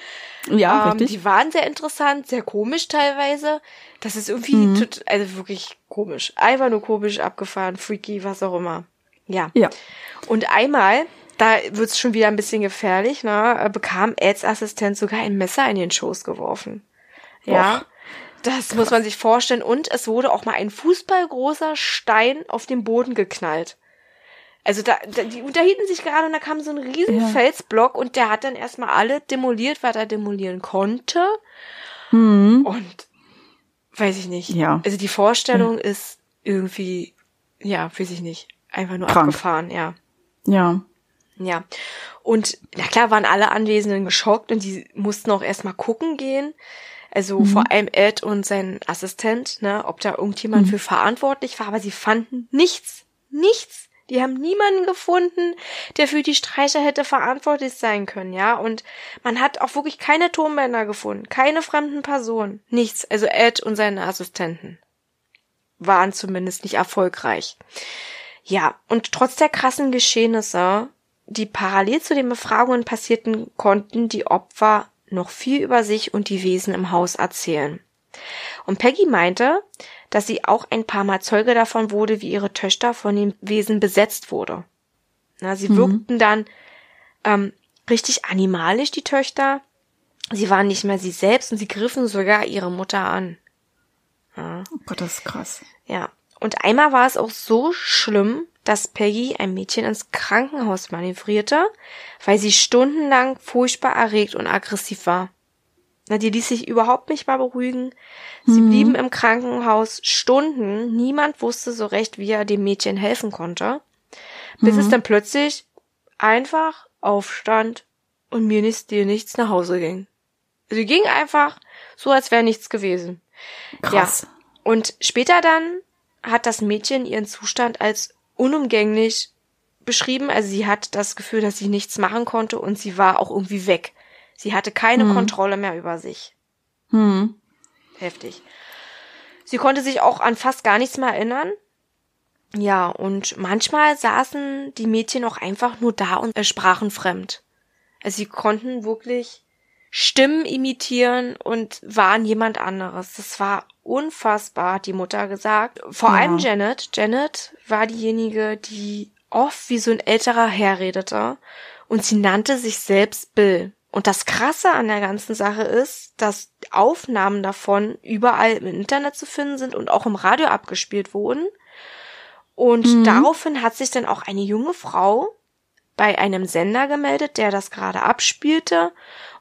ja, ähm, richtig. Die waren sehr interessant, sehr komisch teilweise. Das ist irgendwie, Mhm. also wirklich komisch. Einfach nur komisch, abgefahren, freaky, was auch immer. Ja. Ja. Und einmal, da wird's schon wieder ein bisschen gefährlich, ne, bekam Eds Assistent sogar ein Messer in den Schoß geworfen. Ja. Och. Das muss man sich vorstellen. Und es wurde auch mal ein fußballgroßer Stein auf den Boden geknallt. Also da, da die unterhielten sich gerade und da kam so ein riesen Ja. Felsblock und der hat dann erstmal alle demoliert, was er demolieren konnte. Hm. Und weiß ich nicht. Ja. Also die Vorstellung ist irgendwie, ja, weiß ich nicht, einfach nur Krank. abgefahren, ja. Ja. Ja. Und na klar waren alle Anwesenden geschockt und die mussten auch erstmal gucken gehen. Also vor allem Ed und sein Assistent, ne, ob da irgendjemand für verantwortlich war, aber sie fanden nichts. Nichts. Die haben niemanden gefunden, der für die Streicher hätte verantwortlich sein können, ja. Und man hat auch wirklich keine Tonbänder gefunden, keine fremden Personen, nichts. Also Ed und seine Assistenten waren zumindest nicht erfolgreich. Ja, und trotz der krassen Geschehnisse, die parallel zu den Befragungen passierten, konnten die Opfer noch viel über sich und die Wesen im Haus erzählen. Und Peggy meinte, dass sie auch ein paar Mal Zeuge davon wurde, wie ihre Töchter von den Wesen besetzt wurde. Na, sie wirkten dann ähm, richtig animalisch, die Töchter. Sie waren nicht mehr sie selbst und sie griffen sogar ihre Mutter an. Oh Gott, das ist krass. Ja. Und einmal war es auch so schlimm, dass Peggy ein Mädchen ins Krankenhaus manövrierte, weil sie stundenlang furchtbar erregt und aggressiv war. Na, die ließ sich überhaupt nicht mal beruhigen. Sie blieben im Krankenhaus Stunden. Niemand wusste so recht, wie er dem Mädchen helfen konnte. Bis es dann plötzlich einfach aufstand und mir nichts, dir nichts nach Hause ging. Sie ging einfach so, als wäre nichts gewesen. Krass. Ja. Und später dann hat das Mädchen ihren Zustand als unumgänglich beschrieben. Also sie hat das Gefühl, dass sie nichts machen konnte und sie war auch irgendwie weg. Sie hatte keine Kontrolle mehr über sich. Hm. Heftig. Sie konnte sich auch an fast gar nichts mehr erinnern. Ja, und manchmal saßen die Mädchen auch einfach nur da und äh, sprachen fremd. Also sie konnten wirklich Stimmen imitieren und waren jemand anderes. Das war unfassbar, hat die Mutter gesagt. Vor Ja. allem Janet. Janet war diejenige, die oft wie so ein älterer Herr redete und sie nannte sich selbst Bill. Und das Krasse an der ganzen Sache ist, dass Aufnahmen davon überall im Internet zu finden sind und auch im Radio abgespielt wurden. Und mhm. daraufhin hat sich dann auch eine junge Frau bei einem Sender gemeldet, der das gerade abspielte,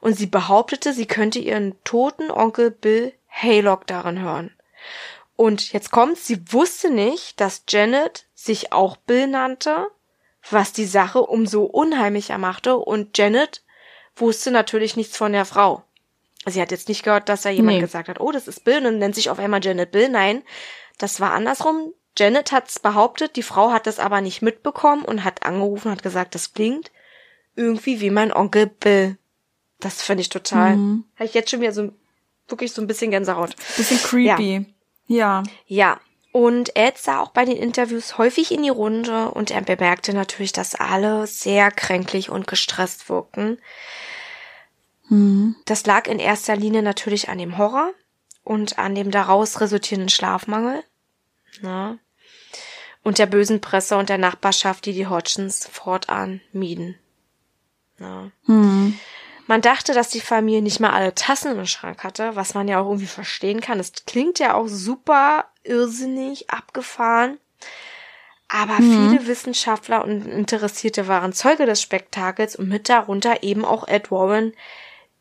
und sie behauptete, sie könnte ihren toten Onkel Bill Haylock darin hören. Und jetzt kommt, sie wusste nicht, dass Janet sich auch Bill nannte, was die Sache umso unheimlicher machte, und Janet wusste natürlich nichts von der Frau. Sie hat jetzt nicht gehört, dass da jemand nee. gesagt hat, oh, das ist Bill und nennt sich auf einmal Janet Bill. Nein, das war andersrum. Janet hat's behauptet, die Frau hat das aber nicht mitbekommen und hat angerufen und hat gesagt, das klingt irgendwie wie mein Onkel Bill. Das finde ich total. Mhm. Habe ich jetzt schon wieder so wirklich so ein bisschen Gänsehaut. Bisschen creepy. Ja. Ja. ja. Und Ed sah auch bei den Interviews häufig in die Runde und er bemerkte natürlich, dass alle sehr kränklich und gestresst wirkten. Mhm. Das lag in erster Linie natürlich an dem Horror und an dem daraus resultierenden Schlafmangel. Na? Und der bösen Presse und der Nachbarschaft, die die Hodgins fortan mieden. Na? Mhm. Man dachte, dass die Familie nicht mal alle Tassen im Schrank hatte, was man ja auch irgendwie verstehen kann. Es klingt ja auch super irrsinnig abgefahren. Aber mhm. viele Wissenschaftler und Interessierte waren Zeuge des Spektakels und mit darunter eben auch Ed Warren,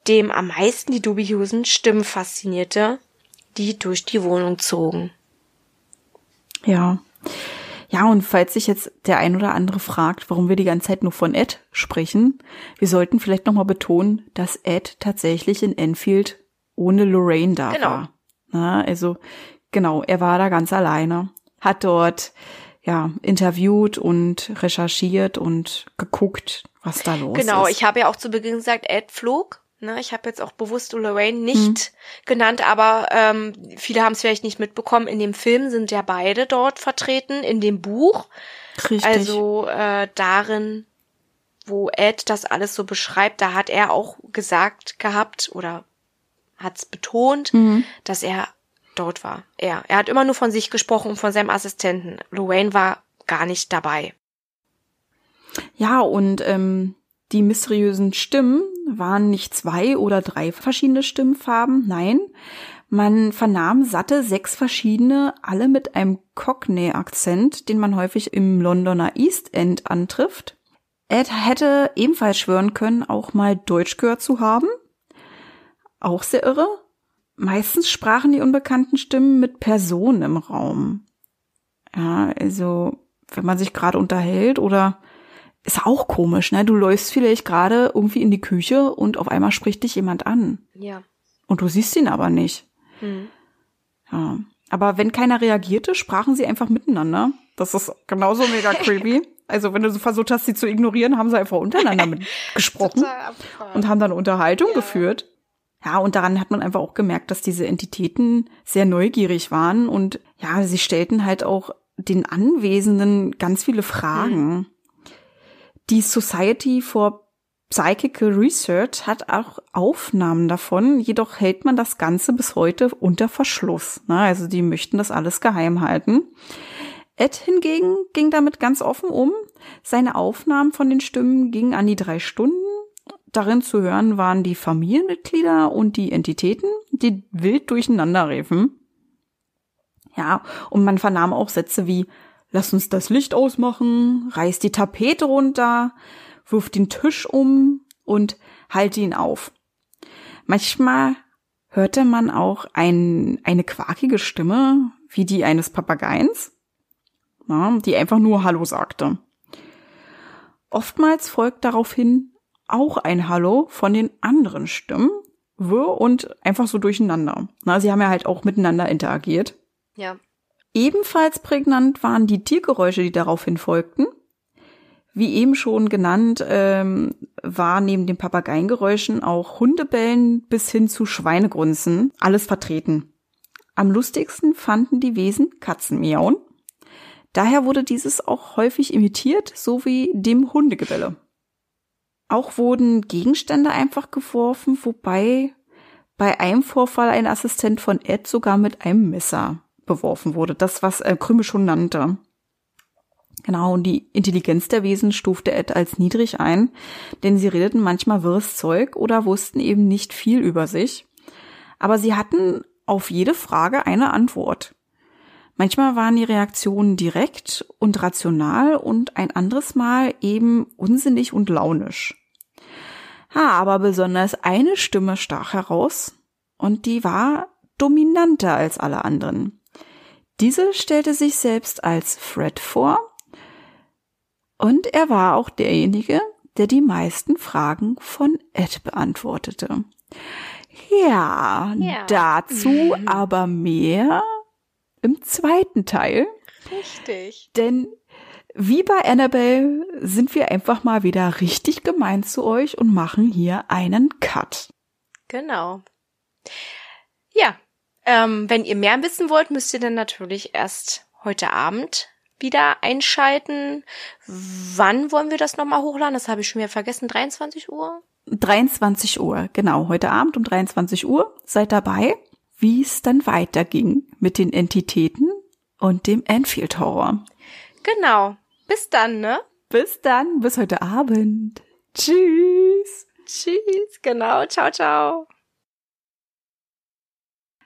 dem am meisten die dubiosen Stimmen faszinierte, die durch die Wohnung zogen. Ja. Ja, und falls sich jetzt der ein oder andere fragt, warum wir die ganze Zeit nur von Ed sprechen, wir sollten vielleicht nochmal betonen, dass Ed tatsächlich in Enfield ohne Lorraine da genau. war. Na, also genau, er war da ganz alleine, hat dort ja interviewt und recherchiert und geguckt, was da los genau, ist. Genau, ich habe ja auch zu Beginn gesagt, Ed flog Ne, ich habe jetzt auch bewusst Lorraine nicht mhm. genannt, aber ähm, viele haben es vielleicht nicht mitbekommen. In dem Film sind ja beide dort vertreten, in dem Buch. Richtig. Also äh, darin, wo Ed das alles so beschreibt, da hat er auch gesagt gehabt oder hat es betont, mhm. dass er dort war. Er. Er hat immer nur von sich gesprochen und von seinem Assistenten. Lorraine war gar nicht dabei. Ja, und ähm, die mysteriösen Stimmen waren nicht zwei oder drei verschiedene Stimmfarben, nein, man vernahm satte sechs verschiedene, alle mit einem Cockney-Akzent, den man häufig im Londoner East End antrifft. Ed hätte ebenfalls schwören können, auch mal Deutsch gehört zu haben. Auch sehr irre. Meistens sprachen die unbekannten Stimmen mit Personen im Raum. Ja, also, wenn man sich gerade unterhält oder ist auch komisch, ne? Du läufst vielleicht gerade irgendwie in die Küche und auf einmal spricht dich jemand an. Ja. Und du siehst ihn aber nicht. Mhm. Ja. Aber wenn keiner reagierte, sprachen sie einfach miteinander. Das ist genauso mega creepy. Also wenn du so versucht hast, sie zu ignorieren, haben sie einfach untereinander mit gesprochen und haben dann Unterhaltung ja. geführt. Ja, und daran hat man einfach auch gemerkt, dass diese Entitäten sehr neugierig waren und ja, sie stellten halt auch den Anwesenden ganz viele Fragen. Mhm. Die Society for Psychical Research hat auch Aufnahmen davon, jedoch hält man das Ganze bis heute unter Verschluss. Also die möchten das alles geheim halten. Ed hingegen ging damit ganz offen um. Seine Aufnahmen von den Stimmen gingen an die drei Stunden. Darin zu hören waren die Familienmitglieder und die Entitäten, die wild durcheinander riefen. Ja, und man vernahm auch Sätze wie lass uns das Licht ausmachen, reiß die Tapete runter, wirf den Tisch um und halte ihn auf. Manchmal hörte man auch ein, eine quakige Stimme, wie die eines Papageins, ja, die einfach nur Hallo sagte. Oftmals folgt daraufhin auch ein Hallo von den anderen Stimmen, wirr und einfach so durcheinander. Na, sie haben ja halt auch miteinander interagiert. Ja. Ebenfalls prägnant waren die Tiergeräusche, die daraufhin folgten. Wie eben schon genannt, ähm, war neben den Papageiengeräuschen auch Hundebellen bis hin zu Schweinegrunzen alles vertreten. Am lustigsten fanden die Wesen Katzenmiauen. Daher wurde dieses auch häufig imitiert, sowie dem Hundegebelle. Auch wurden Gegenstände einfach geworfen, wobei bei einem Vorfall ein Assistent von Ed sogar mit einem Messer beworfen wurde. Das, was äh, Krümme schon nannte. Genau, und die Intelligenz der Wesen stufte Ed als niedrig ein, denn sie redeten manchmal wirres Zeug oder wussten eben nicht viel über sich. Aber sie hatten auf jede Frage eine Antwort. Manchmal waren die Reaktionen direkt und rational und ein anderes Mal eben unsinnig und launisch. Ha, aber besonders eine Stimme stach heraus und die war dominanter als alle anderen. Diese stellte sich selbst als Fred vor und er war auch derjenige, der die meisten Fragen von Ed beantwortete. Ja, ja. dazu mhm. aber mehr im zweiten Teil. Richtig. Denn wie bei Annabelle sind wir einfach mal wieder richtig gemein zu euch und machen hier einen Cut. Genau. Ja, ähm, wenn ihr mehr wissen wollt, müsst ihr dann natürlich erst heute Abend wieder einschalten. Wann wollen wir das nochmal hochladen? Das habe ich schon wieder vergessen. 23 Uhr? 23 Uhr, genau. Heute Abend um 23 Uhr. Seid dabei, wie es dann weiterging mit den Entitäten und dem Enfield Horror. Genau. Bis dann, ne? Bis dann. Bis heute Abend. Tschüss. Tschüss. Genau. Ciao, ciao.